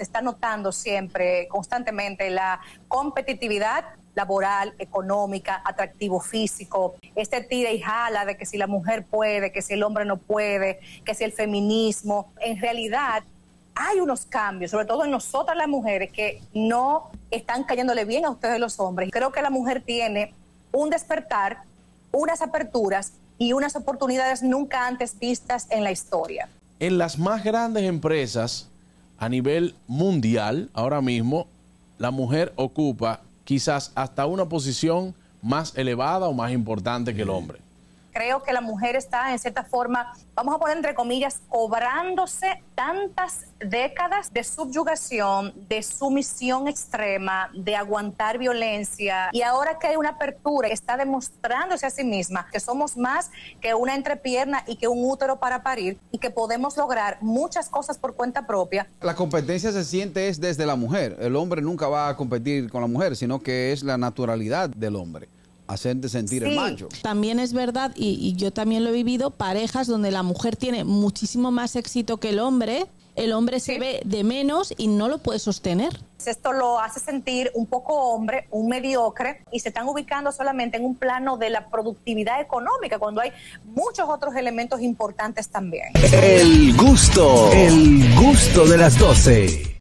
se está notando siempre, constantemente, la competitividad laboral, económica, atractivo físico, este tira y jala de que si la mujer puede, que si el hombre no puede, que si el feminismo, en realidad hay unos cambios, sobre todo en nosotras las mujeres, que no están cayéndole bien a ustedes los hombres. Creo que la mujer tiene un despertar, unas aperturas y unas oportunidades nunca antes vistas en la historia. En las más grandes empresas a nivel mundial, ahora mismo, la mujer ocupa quizás hasta una posición más elevada o más importante que el hombre creo que la mujer está en cierta forma, vamos a poner entre comillas, cobrándose tantas décadas de subyugación, de sumisión extrema, de aguantar violencia. Y ahora que hay una apertura, está demostrándose a sí misma que somos más que una entrepierna y que un útero para parir y que podemos lograr muchas cosas por cuenta propia. La competencia se siente es desde la mujer. El hombre nunca va a competir con la mujer, sino que es la naturalidad del hombre hacerte sentir el macho. También es verdad, y, yo también lo he vivido, parejas donde la mujer tiene muchísimo más éxito que el hombre, el hombre se ve de menos y no lo puede sostener. Esto lo hace sentir un poco hombre, un mediocre, y se están ubicando solamente en un plano de la productividad económica, cuando hay muchos otros elementos importantes también. El gusto, el gusto de las 12.